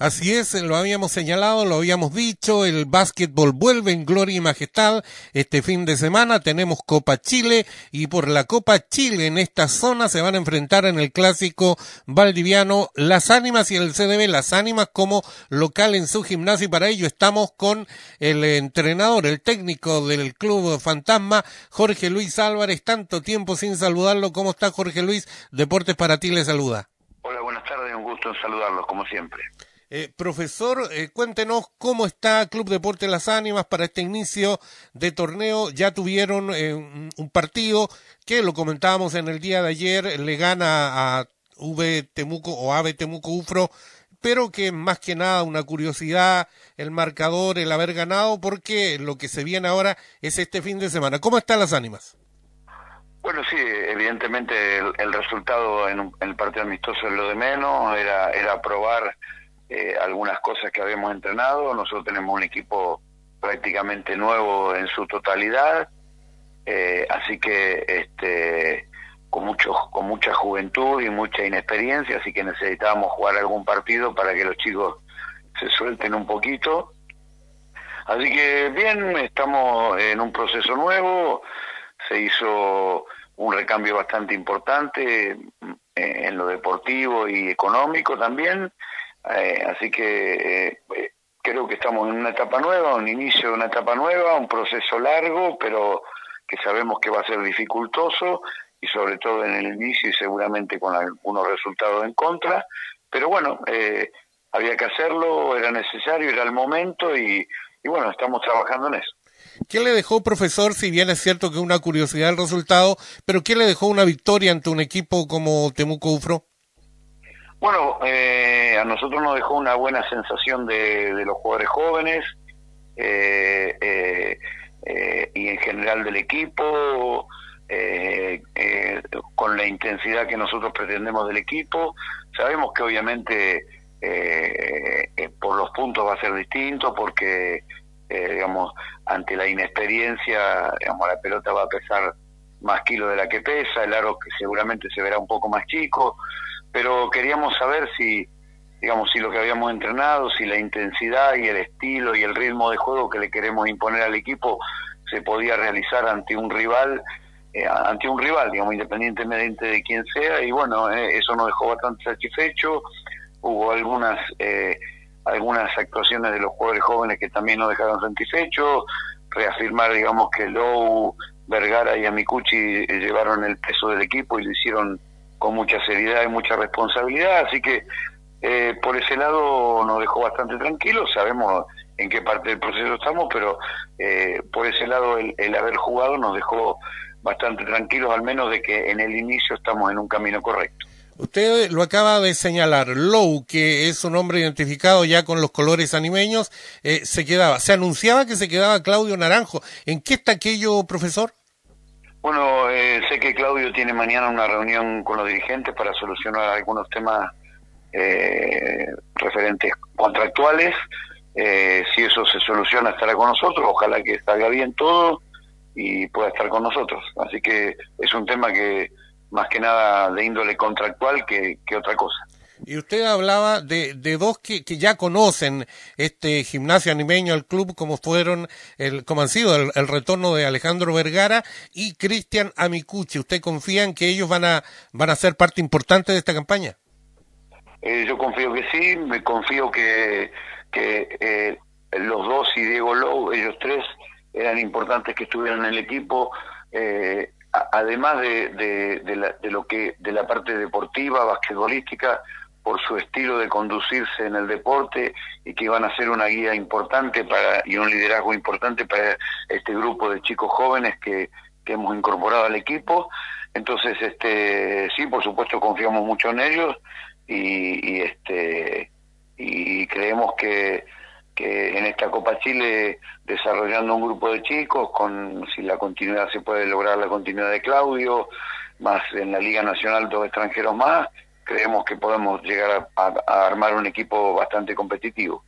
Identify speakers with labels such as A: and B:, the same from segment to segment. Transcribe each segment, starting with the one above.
A: Así es, lo habíamos señalado, lo habíamos dicho, el básquetbol vuelve en gloria y majestad este fin de semana, tenemos Copa Chile y por la Copa Chile en esta zona se van a enfrentar en el clásico valdiviano Las Ánimas y el CDB Las Ánimas como local en su gimnasio y para ello estamos con el entrenador, el técnico del Club Fantasma, Jorge Luis Álvarez, tanto tiempo sin saludarlo, ¿cómo está Jorge Luis? Deportes para ti le saluda.
B: Hola, buenas tardes, un gusto en saludarlos como siempre.
A: Eh, profesor, eh, cuéntenos cómo está Club Deporte Las Ánimas para este inicio de torneo. Ya tuvieron eh, un partido que lo comentábamos en el día de ayer, le gana a V Temuco o Ave Temuco Ufro, pero que más que nada una curiosidad, el marcador, el haber ganado, porque lo que se viene ahora es este fin de semana. ¿Cómo están las ánimas?
B: Bueno, sí, evidentemente el, resultado en, el partido amistoso es lo de menos, era, era probar eh, algunas cosas que habíamos entrenado. Nosotros tenemos un equipo prácticamente nuevo en su totalidad, eh, así que este, con, mucho, con mucha juventud y mucha inexperiencia, así que necesitábamos jugar algún partido para que los chicos se suelten un poquito. Así que bien, estamos en un proceso nuevo, se hizo un recambio bastante importante en lo deportivo y económico también, eh, así que eh, creo que estamos en una etapa nueva, un inicio de una etapa nueva, un proceso largo, pero que sabemos que va a ser dificultoso y sobre todo en el inicio y seguramente con algunos resultados en contra, pero bueno, eh, había que hacerlo, era necesario, era el momento y, y bueno, estamos trabajando en eso.
A: ¿Qué le dejó, profesor, si bien es cierto que una curiosidad el resultado, pero qué le dejó una victoria ante un equipo como Temuco Ufro?
B: Bueno, eh, a nosotros nos dejó una buena sensación de, los jugadores jóvenes eh, eh, y en general del equipo, con la intensidad que nosotros pretendemos del equipo. Sabemos que obviamente por los puntos va a ser distinto porque, digamos, ante la inexperiencia, digamos, la pelota va a pesar más kilos de la que pesa, el aro que seguramente se verá un poco más chico pero queríamos saber si, digamos, si lo que habíamos entrenado, si la intensidad y el estilo y el ritmo de juego que le queremos imponer al equipo se podía realizar ante un rival, eh, ante un rival, digamos, independientemente de quién sea, y bueno, eh, eso nos dejó bastante satisfecho. Hubo algunas eh, algunas actuaciones de los jugadores jóvenes que también nos dejaron satisfechos, reafirmar, digamos, que Lowe, Vergara y Amicucci llevaron el peso del equipo y lo hicieron con mucha seriedad y mucha responsabilidad, así que eh, por ese lado nos dejó bastante tranquilos, sabemos en qué parte del proceso estamos, pero eh, por ese lado el, haber jugado nos dejó bastante tranquilos, al menos de que en el inicio estamos en un camino correcto.
A: Usted lo acaba de señalar, Low, que es un hombre identificado ya con los colores animeños, eh, se quedaba. Se anunciaba que se quedaba Claudio Naranjo. ¿En qué está aquello, profesor?
B: Bueno, eh, sé que Claudio tiene mañana una reunión con los dirigentes para solucionar algunos temas eh, referentes contractuales. Eh, si eso se soluciona, estará con nosotros. Ojalá que salga bien todo y pueda estar con nosotros. Así que es un tema que más que nada de índole contractual que otra cosa.
A: Y usted hablaba de, de dos que, que, ya conocen este gimnasio animeño, el club, como fueron, el, como han sido el, retorno de Alejandro Vergara y Cristian Amicucci. ¿Usted confía en que ellos van a, van a ser parte importante de esta campaña?
B: Eh, yo confío que sí, me confío que, que eh, los dos y Diego Lowe, ellos tres, eran importantes que estuvieran en el equipo. Eh, además de, de, de, la, de, lo que de la parte deportiva, basquetbolística, por su estilo de conducirse en el deporte y que iban a ser una guía importante para y un liderazgo importante para este grupo de chicos jóvenes que, que hemos incorporado al equipo. Entonces, este sí, por supuesto confiamos mucho en ellos y, y este y creemos que, que en esta Copa Chile desarrollando un grupo de chicos con si la continuidad se puede lograr la continuidad de Claudio más en la Liga Nacional dos extranjeros más creemos que podemos llegar a, armar un equipo bastante competitivo.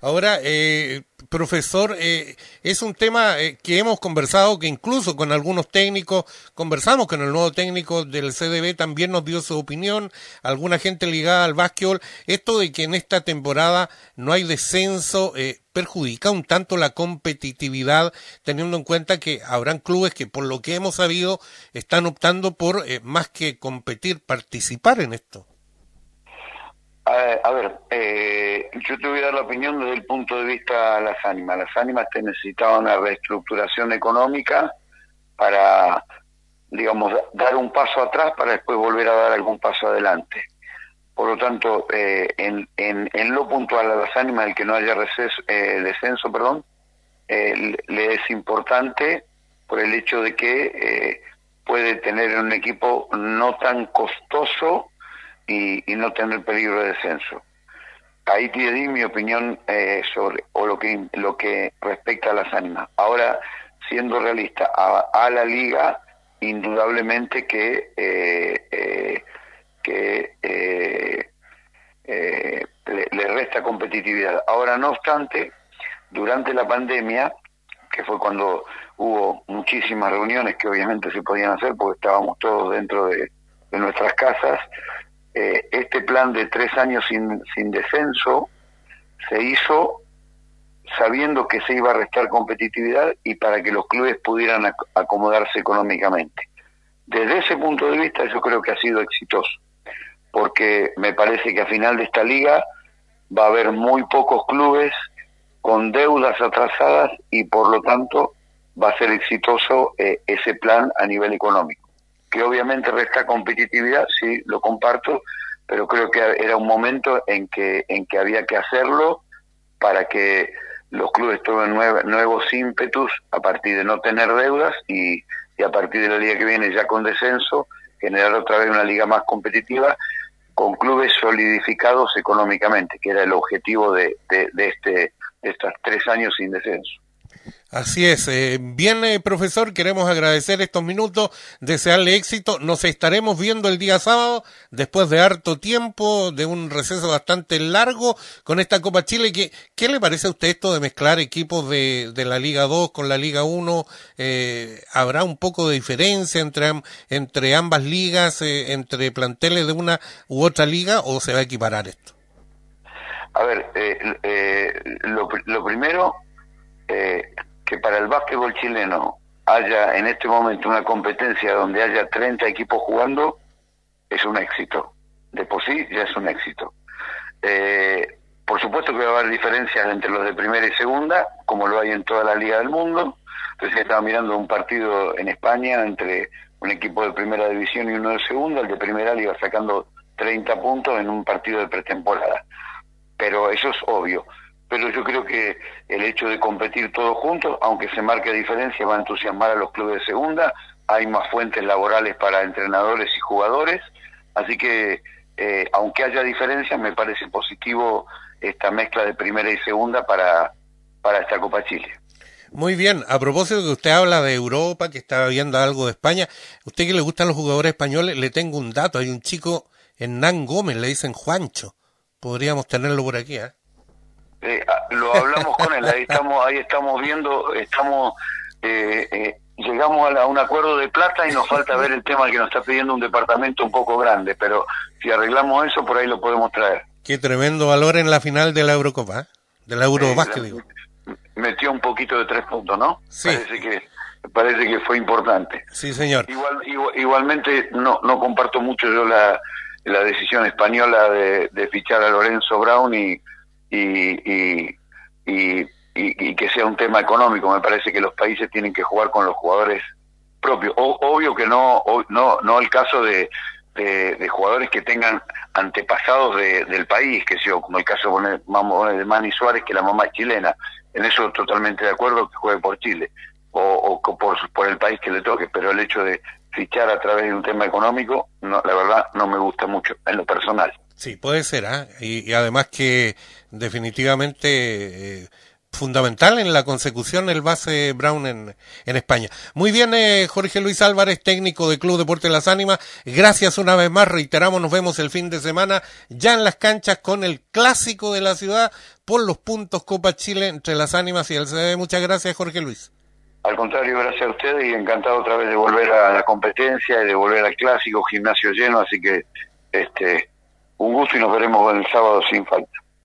A: Ahora, eh, profesor, eh, es un tema eh, que hemos conversado, que incluso con algunos técnicos, conversamos con el nuevo técnico del CDB, también nos dio su opinión, alguna gente ligada al básquetbol, esto de que en esta temporada no hay descenso, eh, perjudica un tanto la competitividad, teniendo en cuenta que habrán clubes que, por lo que hemos sabido, están optando por, más que competir, participar en esto.
B: A, ver, eh, yo te voy a dar la opinión desde el punto de vista de las ánimas. Las ánimas te necesitaban una reestructuración económica para, digamos, dar un paso atrás para después volver a dar algún paso adelante. Por lo tanto, eh, en, en, lo puntual a las ánimas, el que no haya receso, eh, descenso, perdón, le es importante por el hecho de que puede tener un equipo no tan costoso y, no tener peligro de descenso. Ahí te di mi opinión eh, sobre o lo que lo que respecta a las ánimas. Ahora, siendo realista, a, la liga indudablemente que eh, eh, que le, le, resta competitividad. Ahora, no obstante, durante la pandemia, que fue cuando hubo muchísimas reuniones que obviamente se podían hacer porque estábamos todos dentro de, de nuestras casas, eh, este plan de tres años sin, sin descenso se hizo sabiendo que se iba a restar competitividad y para que los clubes pudieran acomodarse económicamente. Desde ese punto de vista yo creo que ha sido exitoso, porque me parece que a final de esta liga va a haber muy pocos clubes con deudas atrasadas y por lo tanto va a ser exitoso eh, ese plan a nivel económico que obviamente resta competitividad, sí, lo comparto, pero creo que era un momento en que, en que había que hacerlo para que los clubes tuvieran nuevos ímpetus a partir de no tener deudas y, a partir de la liga que viene ya con descenso, generar otra vez una liga más competitiva con clubes solidificados económicamente, que era el objetivo de, de, de este, de estos tres años sin descenso.
A: Así es. Eh, bien, eh, profesor, queremos agradecer estos minutos, desearle éxito. Nos estaremos viendo el día sábado, después de harto tiempo, de un receso bastante largo, con esta Copa Chile. ¿Qué, qué le parece a usted esto de mezclar equipos de, de la Liga 2 con la Liga 1? Eh, ¿Habrá un poco de diferencia entre, entre ambas ligas, eh, entre planteles de una u otra liga, o se va a equiparar esto?
B: A ver, lo, lo primero eh, que para el básquetbol chileno haya en este momento una competencia donde haya 30 equipos jugando, es un éxito. De por sí ya es un éxito. Eh, por supuesto que va a haber diferencias entre los de primera y segunda, como lo hay en toda la liga del mundo. Entonces estaba mirando un partido en España entre un equipo de primera división y uno de segunda, el de primera le sacando 30 puntos en un partido de pretemporada. Pero eso es obvio pero yo creo que el hecho de competir todos juntos, aunque se marque diferencia, va a entusiasmar a los clubes de segunda, hay más fuentes laborales para entrenadores y jugadores, así que eh, aunque haya diferencias, me parece positivo esta mezcla de primera y segunda para, para esta Copa Chile.
A: Muy bien, a propósito que usted habla de Europa, que está viendo algo de España, usted que le gustan los jugadores españoles, le tengo un dato, hay un chico, Hernán Gómez, le dicen Juancho, podríamos tenerlo por aquí, ¿eh?
B: Eh, ah, lo hablamos con él, ahí estamos, ahí estamos viendo, estamos, eh, eh, llegamos a, un acuerdo de plata y nos falta ver el tema que nos está pidiendo un departamento un poco grande, pero si arreglamos eso, por ahí lo podemos traer.
A: Qué tremendo valor en la final de la Eurocopa, de la Eurobásquet, digo.
B: Metió un poquito de tres puntos, ¿no?
A: Sí.
B: Parece que, parece que fue importante.
A: Sí, señor.
B: Igual, igualmente no, no comparto mucho yo la, la decisión española de, de fichar a Lorenzo Brown y y, y, y, que sea un tema económico. Me parece que los países tienen que jugar con los jugadores propios. obvio que no, no, no el caso de, de, jugadores que tengan antepasados del país, que sea como el caso de Manny Suárez, que la mamá es chilena. En eso totalmente de acuerdo que juegue por Chile o, o por, por el país que le toque, pero el hecho de fichar a través de un tema económico, no, la verdad no me gusta mucho en lo personal.
A: Sí, puede ser, ¿ah? y, además que definitivamente eh, fundamental en la consecución el base Brown en, en España. Muy bien, eh, Jorge Luis Álvarez, técnico de Club Deporte Las Ánimas. Gracias una vez más, reiteramos, nos vemos el fin de semana ya en las canchas con el clásico de la ciudad por los puntos Copa Chile entre Las Ánimas y el CD. Muchas gracias, Jorge Luis.
B: Al contrario, gracias a ustedes y encantado otra vez de volver a la competencia y de volver al clásico, gimnasio lleno, así que este un gusto y nos veremos el sábado sin falta.